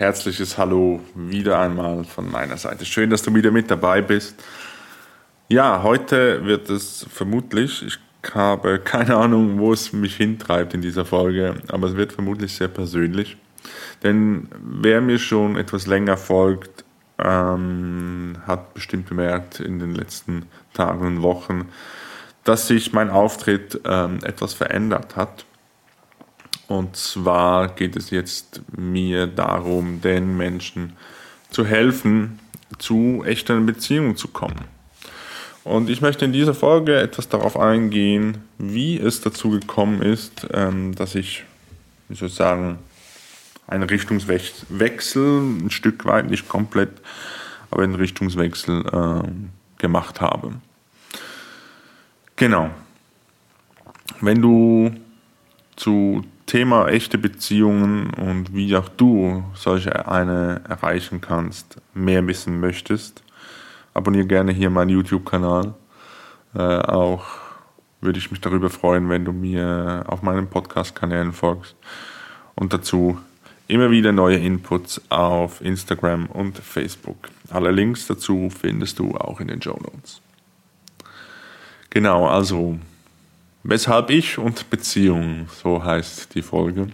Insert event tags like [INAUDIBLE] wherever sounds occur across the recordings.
Herzliches Hallo wieder einmal von meiner Seite. Schön, dass du wieder mit dabei bist. Ja, heute wird es vermutlich, ich habe keine Ahnung, wo es mich hintreibt in dieser Folge, aber es wird vermutlich sehr persönlich. Denn wer mir schon etwas länger folgt, ähm, hat bestimmt bemerkt in den letzten Tagen und Wochen, dass sich mein Auftritt ähm, etwas verändert hat. Und zwar geht es jetzt mir darum, den Menschen zu helfen, zu echten Beziehungen zu kommen. Und ich möchte in dieser Folge etwas darauf eingehen, wie es dazu gekommen ist, ähm, dass ich, wie soll ich sagen, einen Richtungswechsel, ein Stück weit, nicht komplett, aber einen Richtungswechsel äh, gemacht habe. Genau. Wenn du zu Thema echte Beziehungen und wie auch du solche eine erreichen kannst, mehr wissen möchtest, abonniere gerne hier meinen YouTube-Kanal. Äh, auch würde ich mich darüber freuen, wenn du mir auf meinen Podcast-Kanälen folgst und dazu immer wieder neue Inputs auf Instagram und Facebook. Alle Links dazu findest du auch in den Show Notes. Genau, also Weshalb ich und Beziehung, so heißt die Folge.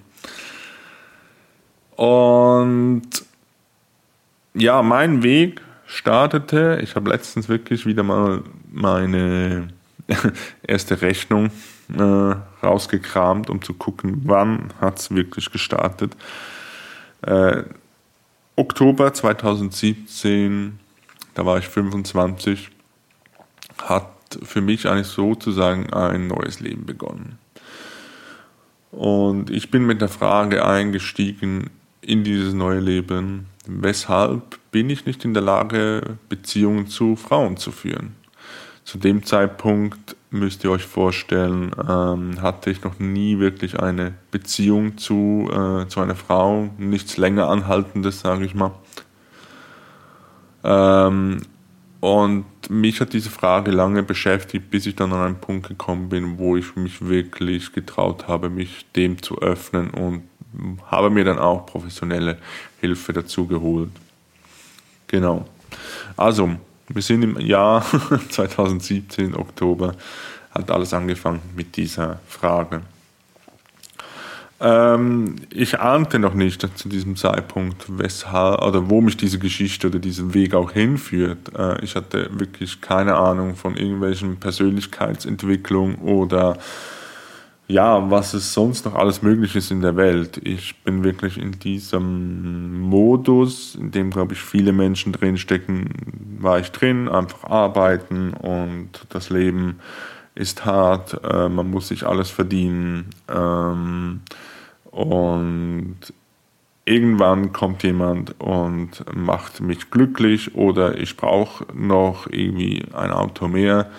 Und ja, mein Weg startete, ich habe letztens wirklich wieder mal meine [LAUGHS] erste Rechnung äh, rausgekramt, um zu gucken, wann hat es wirklich gestartet. Äh, Oktober 2017, da war ich 25, hat für mich eigentlich sozusagen ein neues Leben begonnen. Und ich bin mit der Frage eingestiegen in dieses neue Leben, weshalb bin ich nicht in der Lage, Beziehungen zu Frauen zu führen? Zu dem Zeitpunkt müsst ihr euch vorstellen, ähm, hatte ich noch nie wirklich eine Beziehung zu, äh, zu einer Frau, nichts länger anhaltendes, sage ich mal. Ähm, und mich hat diese Frage lange beschäftigt, bis ich dann an einen Punkt gekommen bin, wo ich mich wirklich getraut habe, mich dem zu öffnen und habe mir dann auch professionelle Hilfe dazu geholt. Genau. Also, wir sind im Jahr [LAUGHS] 2017, Oktober, hat alles angefangen mit dieser Frage. Ähm, ich ahnte noch nicht zu diesem Zeitpunkt, weshalb oder wo mich diese Geschichte oder dieser Weg auch hinführt. Äh, ich hatte wirklich keine Ahnung von irgendwelchen Persönlichkeitsentwicklung oder ja, was es sonst noch alles möglich ist in der Welt. Ich bin wirklich in diesem Modus, in dem, glaube ich, viele Menschen drinstecken, war ich drin, einfach arbeiten und das Leben ist hart, äh, man muss sich alles verdienen. Ähm, und irgendwann kommt jemand und macht mich glücklich oder ich brauche noch irgendwie ein Auto mehr,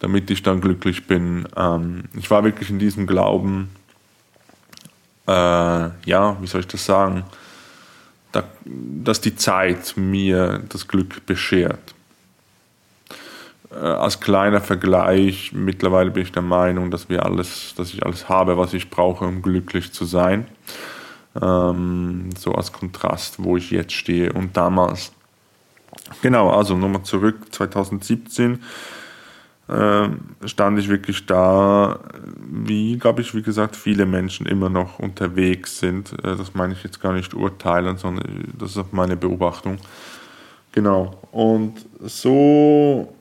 damit ich dann glücklich bin. Ähm, ich war wirklich in diesem Glauben, äh, ja, wie soll ich das sagen, da, dass die Zeit mir das Glück beschert. Äh, als kleiner Vergleich, mittlerweile bin ich der Meinung, dass wir alles, dass ich alles habe, was ich brauche, um glücklich zu sein. Ähm, so als Kontrast, wo ich jetzt stehe und damals. Genau, also nochmal zurück, 2017 äh, stand ich wirklich da, wie, glaube ich, wie gesagt, viele Menschen immer noch unterwegs sind. Äh, das meine ich jetzt gar nicht urteilen, sondern das ist meine Beobachtung. Genau, und so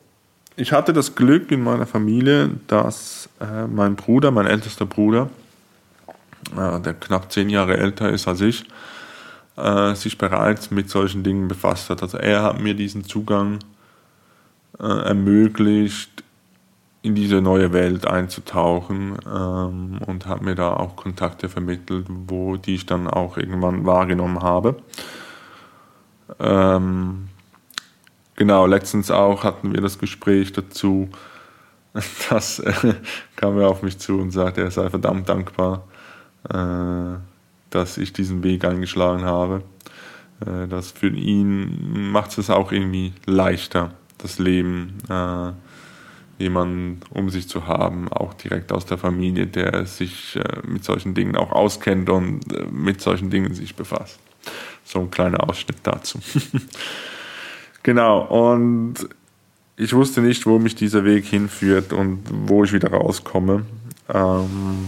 ich hatte das Glück in meiner Familie, dass äh, mein Bruder, mein ältester Bruder, äh, der knapp zehn Jahre älter ist als ich, äh, sich bereits mit solchen Dingen befasst hat. Also er hat mir diesen Zugang äh, ermöglicht, in diese neue Welt einzutauchen ähm, und hat mir da auch Kontakte vermittelt, wo die ich dann auch irgendwann wahrgenommen habe. Ähm, Genau, letztens auch hatten wir das Gespräch dazu. [LAUGHS] Das äh, kam er auf mich zu und sagte, er sei verdammt dankbar, äh, dass ich diesen Weg eingeschlagen habe. Äh, das für ihn macht es auch irgendwie leichter, das Leben, äh, jemanden um sich zu haben, auch direkt aus der Familie, der sich äh, mit solchen Dingen auch auskennt und äh, mit solchen Dingen sich befasst. So ein kleiner Ausschnitt dazu. [LAUGHS] genau, und ich wusste nicht, wo mich dieser Weg hinführt und wo ich wieder rauskomme. Ähm,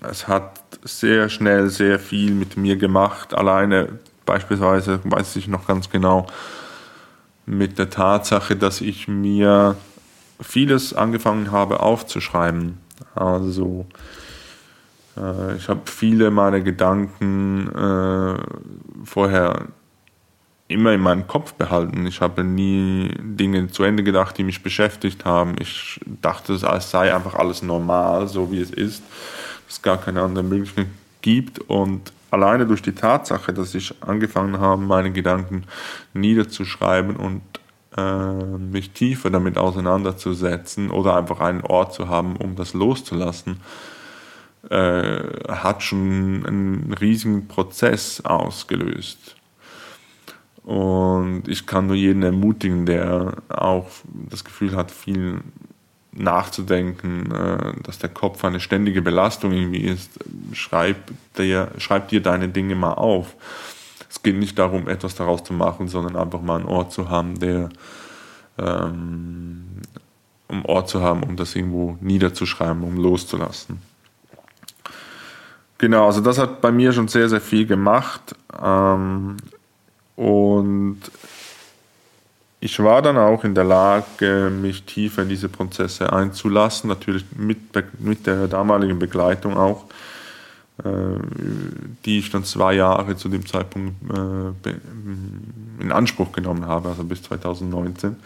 es hat sehr schnell sehr viel mit mir gemacht. Alleine beispielsweise weiß ich noch ganz genau mit der Tatsache, dass ich mir vieles angefangen habe aufzuschreiben. Also äh, ich habe viele meiner Gedanken äh, vorher immer in meinem Kopf behalten. Ich habe nie Dinge zu Ende gedacht, die mich beschäftigt haben. Ich dachte, es sei einfach alles normal, so wie es ist, dass es gar keine andere Möglichkeit gibt. Und alleine durch die Tatsache, dass ich angefangen habe, meine Gedanken niederzuschreiben und äh, mich tiefer damit auseinanderzusetzen oder einfach einen Ort zu haben, um das loszulassen, äh, hat schon einen riesigen Prozess ausgelöst. Und ich kann nur jeden ermutigen, der auch das Gefühl hat, viel nachzudenken, äh, dass der Kopf eine ständige Belastung irgendwie ist, schreib dir, schreib dir deine Dinge mal auf. Es geht nicht darum, etwas daraus zu machen, sondern einfach mal einen Ort zu haben, der ähm, um Ort zu haben, um das irgendwo niederzuschreiben, um loszulassen. Genau, also das hat bei mir schon sehr, sehr viel gemacht. Ähm, und ich war dann auch in der Lage, mich tiefer in diese Prozesse einzulassen, natürlich mit, mit der damaligen Begleitung auch, äh, die ich dann zwei Jahre zu dem Zeitpunkt äh, in Anspruch genommen habe, also bis 2019, äh,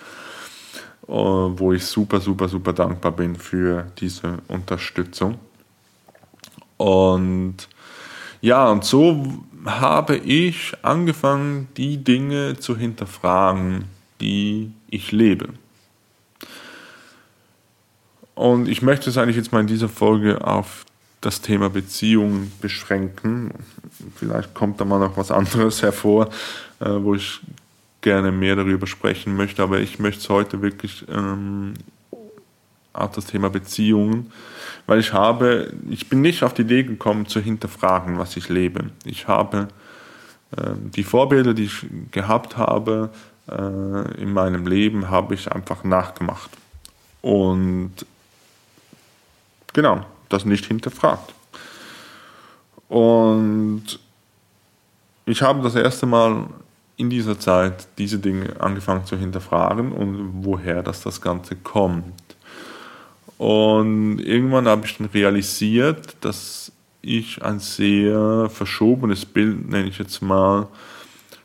wo ich super, super, super dankbar bin für diese Unterstützung. Und ja, und so habe ich angefangen, die Dinge zu hinterfragen, die ich lebe. Und ich möchte es eigentlich jetzt mal in dieser Folge auf das Thema Beziehungen beschränken. Vielleicht kommt da mal noch was anderes [LAUGHS] hervor, äh, wo ich gerne mehr darüber sprechen möchte, aber ich möchte es heute wirklich ähm, auf das Thema Beziehungen weil ich habe, ich bin nicht auf die Idee gekommen zu hinterfragen, was ich lebe. Ich habe äh, die Vorbilder, die ich gehabt habe äh, in meinem Leben, habe ich einfach nachgemacht. Und genau, das nicht hinterfragt. Und ich habe das erste Mal in dieser Zeit diese Dinge angefangen zu hinterfragen und woher das, das Ganze kommt. Und irgendwann habe ich dann realisiert, dass ich ein sehr verschobenes Bild, nenne ich jetzt mal,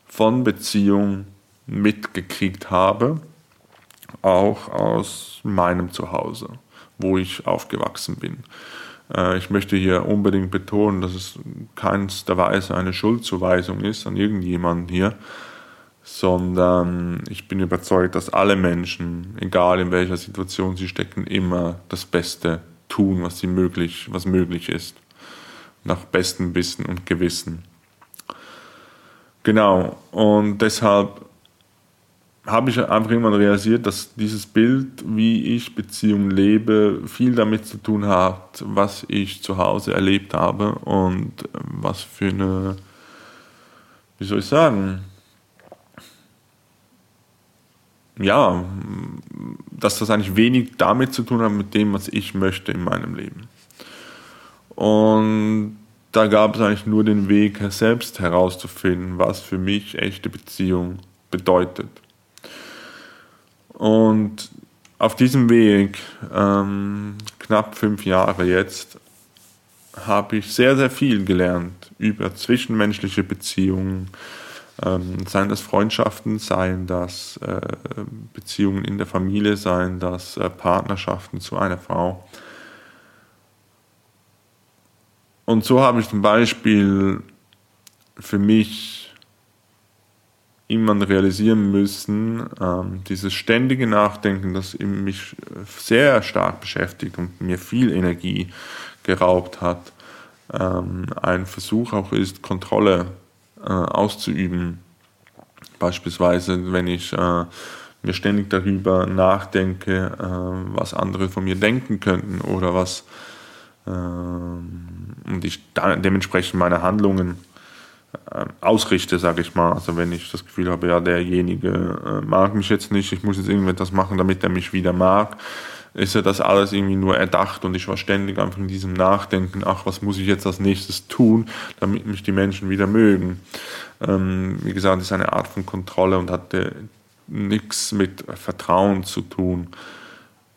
von Beziehung mitgekriegt habe, auch aus meinem Zuhause, wo ich aufgewachsen bin. Äh, ich möchte hier unbedingt betonen, dass es keinster Weise eine Schuldzuweisung ist an irgendjemanden hier, sondern ich bin überzeugt, dass alle Menschen, egal in welcher Situation sie stecken, immer das Beste tun, was sie möglich, was möglich ist, nach bestem Wissen und Gewissen. Genau, und deshalb habe ich einfach irgendwann realisiert, dass dieses Bild, wie ich Beziehungen lebe, viel damit zu tun hat, was ich zu Hause erlebt habe und was für eine, wie soll ich sagen, ja, dass das eigentlich wenig damit zu tun hat mit dem, was ich möchte in meinem Leben. Und da gab es eigentlich nur den Weg, selbst herauszufinden, was für mich echte Beziehung bedeutet. Und auf diesem Weg, ähm, knapp fünf Jahre jetzt, habe ich sehr, sehr viel gelernt über zwischenmenschliche Beziehungen, ähm, seien das Freundschaften, seien das äh, Beziehungen in der Familie, seien das äh, Partnerschaften zu einer Frau. Und so habe ich zum Beispiel für mich irgendwann realisieren müssen, ähm, dieses ständige Nachdenken, das mich sehr stark beschäftigt und mir viel Energie geraubt hat, ähm, ein Versuch auch ist, Kontrolle äh, auszuüben. Beispielsweise, wenn ich äh, mir ständig darüber nachdenke, äh, was andere von mir denken könnten oder was äh, und ich dementsprechend meine Handlungen äh, ausrichte, sage ich mal. Also wenn ich das Gefühl habe, ja, derjenige äh, mag mich jetzt nicht, ich muss jetzt irgendetwas machen, damit er mich wieder mag, ist ja das alles irgendwie nur erdacht und ich war ständig einfach in diesem Nachdenken, ach, was muss ich jetzt als nächstes tun, damit mich die Menschen wieder mögen. Ähm, wie gesagt, das ist eine Art von Kontrolle und hatte nichts mit Vertrauen zu tun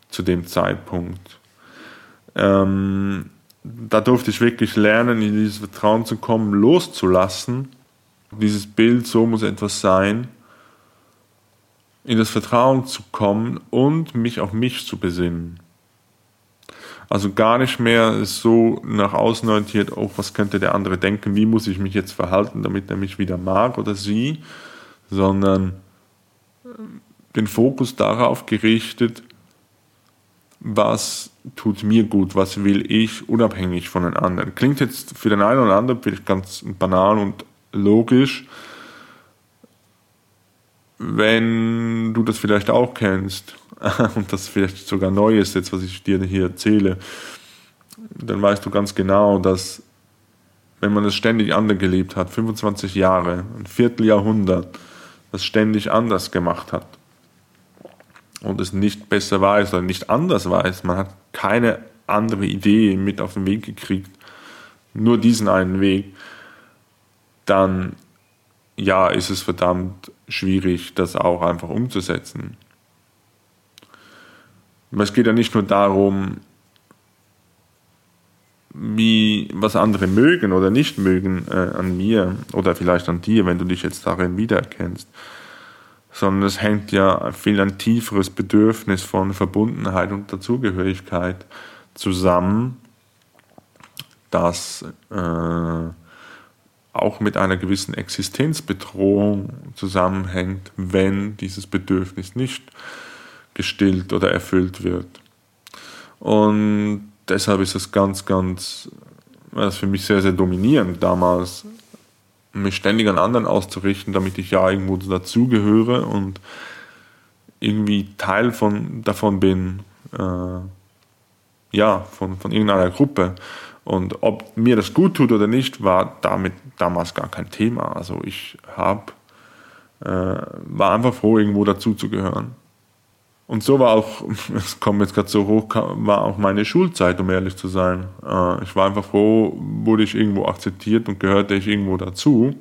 zu dem Zeitpunkt. Ähm, da durfte ich wirklich lernen, in dieses Vertrauen zu kommen, loszulassen. Dieses Bild, so muss etwas sein, in das Vertrauen zu kommen und mich auf mich zu besinnen. Also gar nicht mehr so nach außen orientiert, oh, was könnte der andere denken, wie muss ich mich jetzt verhalten, damit er mich wieder mag oder sie, sondern den Fokus darauf gerichtet, was tut mir gut, was will ich unabhängig von den anderen. Klingt jetzt für den einen oder anderen vielleicht ganz banal und logisch, wenn du das vielleicht auch kennst [LAUGHS] und das vielleicht sogar neu ist, jetzt was ich dir hier erzähle, dann weißt du ganz genau, dass wenn man es ständig anders gelebt hat, 25 Jahre, ein Vierteljahrhundert, das ständig anders gemacht hat, und es nicht besser weiß oder nicht anders weiß, man hat keine andere Idee mit auf den Weg gekriegt, nur diesen einen Weg, dann ja, ist es verdammt schwierig, das auch einfach umzusetzen. Aber es geht ja nicht nur darum, wie, was andere mögen oder nicht mögen äh, an mir oder vielleicht an dir, wenn du dich jetzt darin wiedererkennst, sondern es hängt ja viel ein tieferes Bedürfnis von Verbundenheit und Dazugehörigkeit zusammen, das äh, auch mit einer gewissen Existenzbedrohung zusammenhängt, wenn dieses Bedürfnis nicht gestillt oder erfüllt wird. Und deshalb ist es ganz, ganz, das für mich sehr, sehr dominierend damals, mich ständig an anderen auszurichten, damit ich ja irgendwo dazugehöre und irgendwie Teil von, davon bin, äh, ja, von, von irgendeiner Gruppe. Und ob mir das gut tut oder nicht, war damit damals gar kein Thema. Also ich hab, äh, war einfach froh, irgendwo dazuzugehören. Und so war auch, [LAUGHS] es kommt jetzt gerade so hoch, war auch meine Schulzeit, um ehrlich zu sein. Äh, ich war einfach froh, wurde ich irgendwo akzeptiert und gehörte ich irgendwo dazu.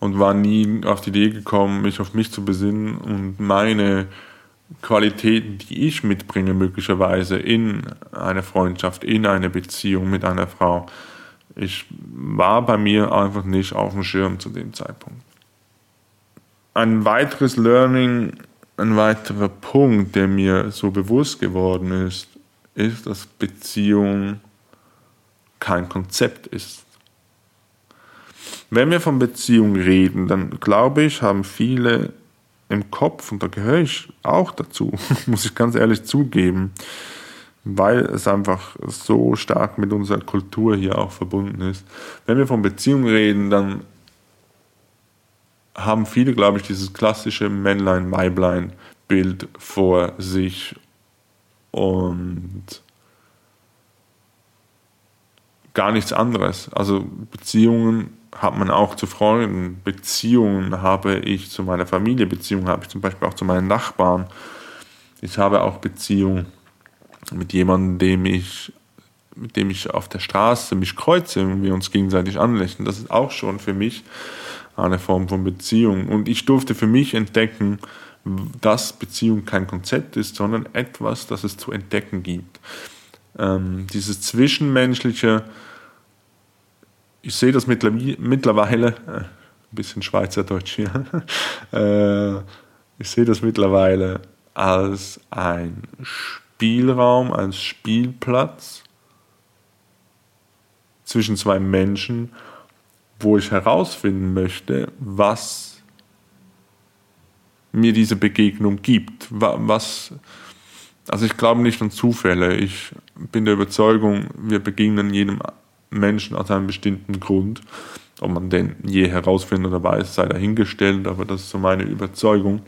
Und war nie auf die Idee gekommen, mich auf mich zu besinnen und meine Qualitäten, die ich mitbringe, möglicherweise in eine Freundschaft, in eine Beziehung mit einer Frau. Ich war bei mir einfach nicht auf dem Schirm zu dem Zeitpunkt. Ein weiteres Learning ein weiterer Punkt, der mir so bewusst geworden ist, ist, dass Beziehung kein Konzept ist. Wenn wir von Beziehung reden, dann glaube ich, haben viele im Kopf, und da gehöre ich auch dazu, [LAUGHS] muss ich ganz ehrlich zugeben, weil es einfach so stark mit unserer Kultur hier auch verbunden ist. Wenn wir von Beziehung reden, dann haben viele, glaube ich, dieses klassische Männlein-Weiblein-Bild vor sich und gar nichts anderes. Also Beziehungen hat man auch zu Freunden, Beziehungen habe ich zu meiner Familie, Beziehungen habe ich zum Beispiel auch zu meinen Nachbarn. Ich habe auch Beziehungen mit jemandem, dem ich, mit dem ich auf der Straße mich kreuze und wir uns gegenseitig anlächeln. Das ist auch schon für mich eine Form von Beziehung. Und ich durfte für mich entdecken, dass Beziehung kein Konzept ist, sondern etwas, das es zu entdecken gibt. Ähm, dieses Zwischenmenschliche, ich sehe das mittlerweile, äh, ein bisschen Schweizerdeutsch hier, [LAUGHS] äh, ich sehe das mittlerweile als ein Spielraum, als Spielplatz zwischen zwei Menschen, wo ich herausfinden möchte, was mir diese Begegnung gibt. Was, also ich glaube nicht an Zufälle. Ich bin der Überzeugung, wir begegnen jedem Menschen aus einem bestimmten Grund. Ob man den je herausfindet oder weiß, sei dahingestellt, aber das ist so meine Überzeugung.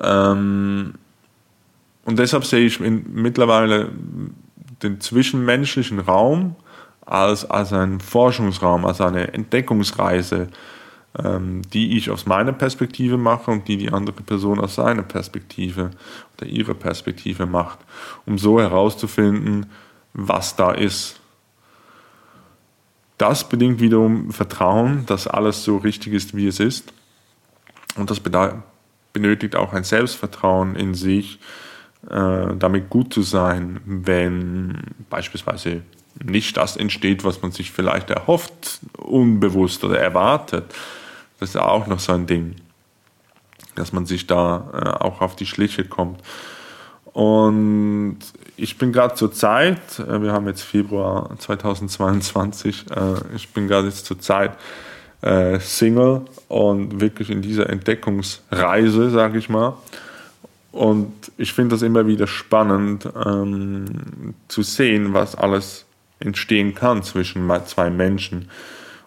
Ähm, und deshalb sehe ich mittlerweile den zwischenmenschlichen Raum als, als ein Forschungsraum, als eine Entdeckungsreise, ähm, die ich aus meiner Perspektive mache und die die andere Person aus seiner Perspektive oder ihrer Perspektive macht, um so herauszufinden, was da ist. Das bedingt wiederum Vertrauen, dass alles so richtig ist, wie es ist. Und das benötigt auch ein Selbstvertrauen in sich, äh, damit gut zu sein, wenn beispielsweise nicht das entsteht, was man sich vielleicht erhofft, unbewusst oder erwartet. Das ist auch noch so ein Ding, dass man sich da äh, auch auf die Schliche kommt. Und ich bin gerade zur Zeit, äh, wir haben jetzt Februar 2022, äh, ich bin gerade jetzt zur Zeit äh, Single und wirklich in dieser Entdeckungsreise, sage ich mal. Und ich finde das immer wieder spannend ähm, zu sehen, was alles entstehen kann zwischen zwei Menschen.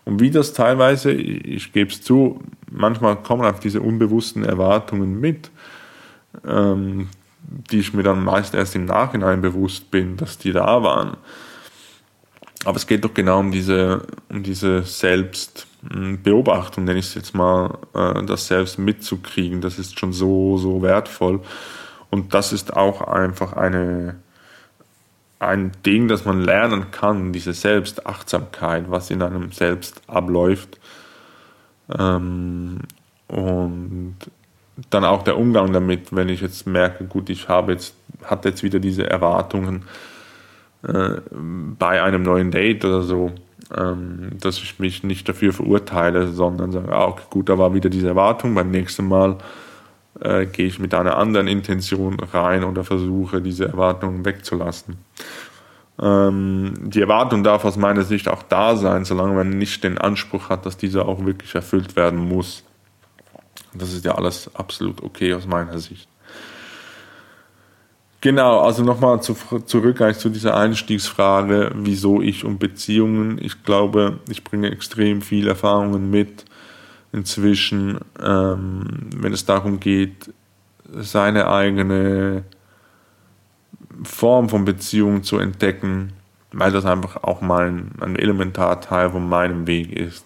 Und wie das teilweise, ich gebe es zu, manchmal kommen auch diese unbewussten Erwartungen mit, ähm, die ich mir dann meist erst im Nachhinein bewusst bin, dass die da waren. Aber es geht doch genau um diese, um diese Selbstbeobachtung, nenne ich es jetzt mal, äh, das selbst mitzukriegen. Das ist schon so, so wertvoll. Und das ist auch einfach eine, ein Ding, das man lernen kann, diese Selbstachtsamkeit, was in einem selbst abläuft. Ähm, und dann auch der Umgang damit, wenn ich jetzt merke, gut, ich habe jetzt, hatte jetzt wieder diese Erwartungen äh, bei einem neuen Date oder so, ähm, dass ich mich nicht dafür verurteile, sondern sage, ah, okay, gut, da war wieder diese Erwartung, beim nächsten Mal äh, gehe ich mit einer anderen Intention rein oder versuche, diese Erwartungen wegzulassen. Ähm, die Erwartung darf aus meiner Sicht auch da sein, solange man nicht den Anspruch hat, dass diese auch wirklich erfüllt werden muss. Das ist ja alles absolut okay aus meiner Sicht. Genau, also nochmal zu, zurück eigentlich zu dieser Einstiegsfrage, wieso ich und Beziehungen. Ich glaube, ich bringe extrem viele Erfahrungen mit inzwischen, ähm, wenn es darum geht, seine eigene Form von Beziehung zu entdecken, weil das einfach auch mal ein, ein Elementarteil von meinem Weg ist.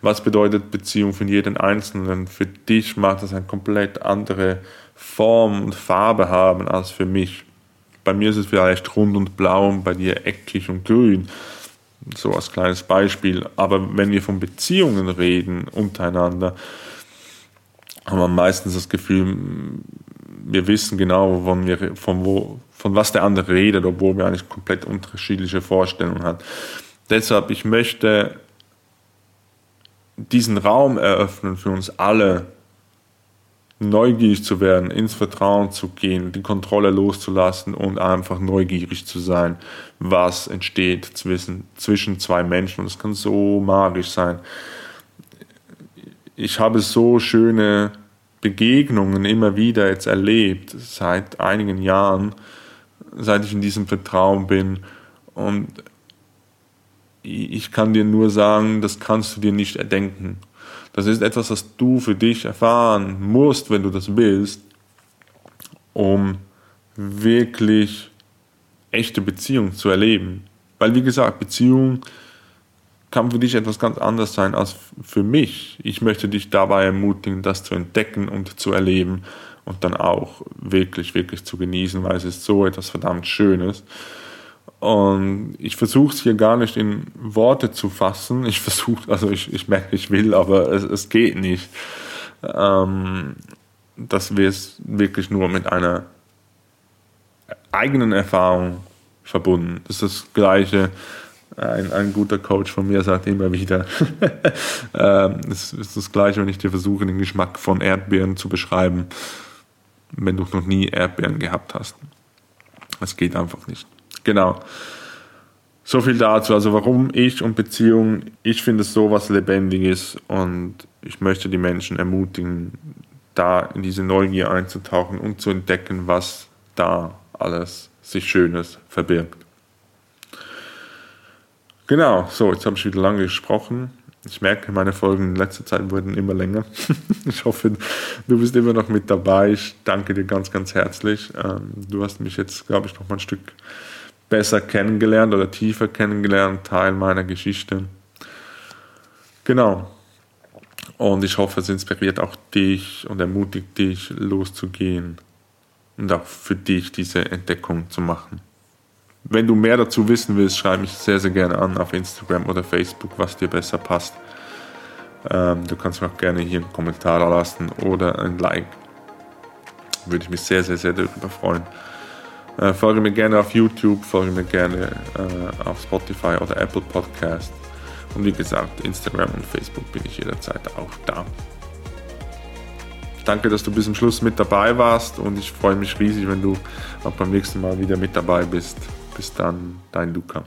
Was bedeutet Beziehung für jeden Einzelnen? Für dich mag das eine komplett andere Form und Farbe haben als für mich. Bei mir ist es vielleicht rund und blau und bei dir eckig und grün so als kleines Beispiel. Aber wenn wir von Beziehungen reden untereinander, haben wir meistens das Gefühl, wir wissen genau, von, wir, von, wo, von was der andere redet, obwohl wir eigentlich komplett unterschiedliche Vorstellungen haben. Deshalb, ich möchte diesen Raum eröffnen für uns alle, neugierig zu werden, ins Vertrauen zu gehen, die Kontrolle loszulassen und einfach neugierig zu sein, was entsteht zwischen, zwischen zwei Menschen. Und es kann so magisch sein. Ich habe so schöne Begegnungen immer wieder jetzt erlebt, seit einigen Jahren, seit ich in diesem Vertrauen bin. Und ich kann dir nur sagen, das kannst du dir nicht erdenken. Das ist etwas, was du für dich erfahren musst, wenn du das willst, um wirklich echte Beziehung zu erleben. Weil, wie gesagt, Beziehung kann für dich etwas ganz anderes sein als für mich. Ich möchte dich dabei ermutigen, das zu entdecken und zu erleben und dann auch wirklich, wirklich zu genießen, weil es ist so etwas verdammt Schönes. Und ich versuche es hier gar nicht in Worte zu fassen. Ich versuche, also ich, ich merke, ich will, aber es, es geht nicht. Ähm, dass wir es wirklich nur mit einer eigenen Erfahrung verbunden. Das ist das Gleiche. Ein, ein guter Coach von mir sagt immer wieder, [LAUGHS] ähm, es ist das Gleiche, wenn ich dir versuche, den Geschmack von Erdbeeren zu beschreiben, wenn du noch nie Erdbeeren gehabt hast. Es geht einfach nicht. Genau. So viel dazu. Also warum ich und Beziehung, ich finde es so was Lebendiges und ich möchte die Menschen ermutigen, da in diese Neugier einzutauchen und zu entdecken, was da alles sich Schönes verbirgt. Genau, so, jetzt habe ich wieder lange gesprochen. Ich merke, meine Folgen in letzter Zeit wurden immer länger. [LAUGHS] ich hoffe, du bist immer noch mit dabei. Ich danke dir ganz, ganz herzlich. Ähm, du hast mich jetzt, glaube ich, noch mal ein Stück besser kennengelernt oder tiefer kennengelernt, Teil meiner Geschichte. Genau. Und ich hoffe, es inspiriert auch dich und ermutigt dich, loszugehen und auch für dich diese Entdeckung zu machen. Wenn du mehr dazu wissen willst, schreib mich sehr, sehr gerne an auf Instagram oder Facebook, was dir besser passt. Ähm, du kannst mir auch gerne hier einen Kommentar lassen oder ein Like. Würde ich mich sehr, sehr, sehr darüber freuen. Äh, folge mir gerne auf YouTube, folge mir gerne äh, auf Spotify oder Apple Podcast. Und wie gesagt, Instagram und Facebook bin ich jederzeit auch da. Danke, dass du bis zum Schluss mit dabei warst und ich freue mich riesig, wenn du auch beim nächsten Mal wieder mit dabei bist. Bis dann, dein Luca.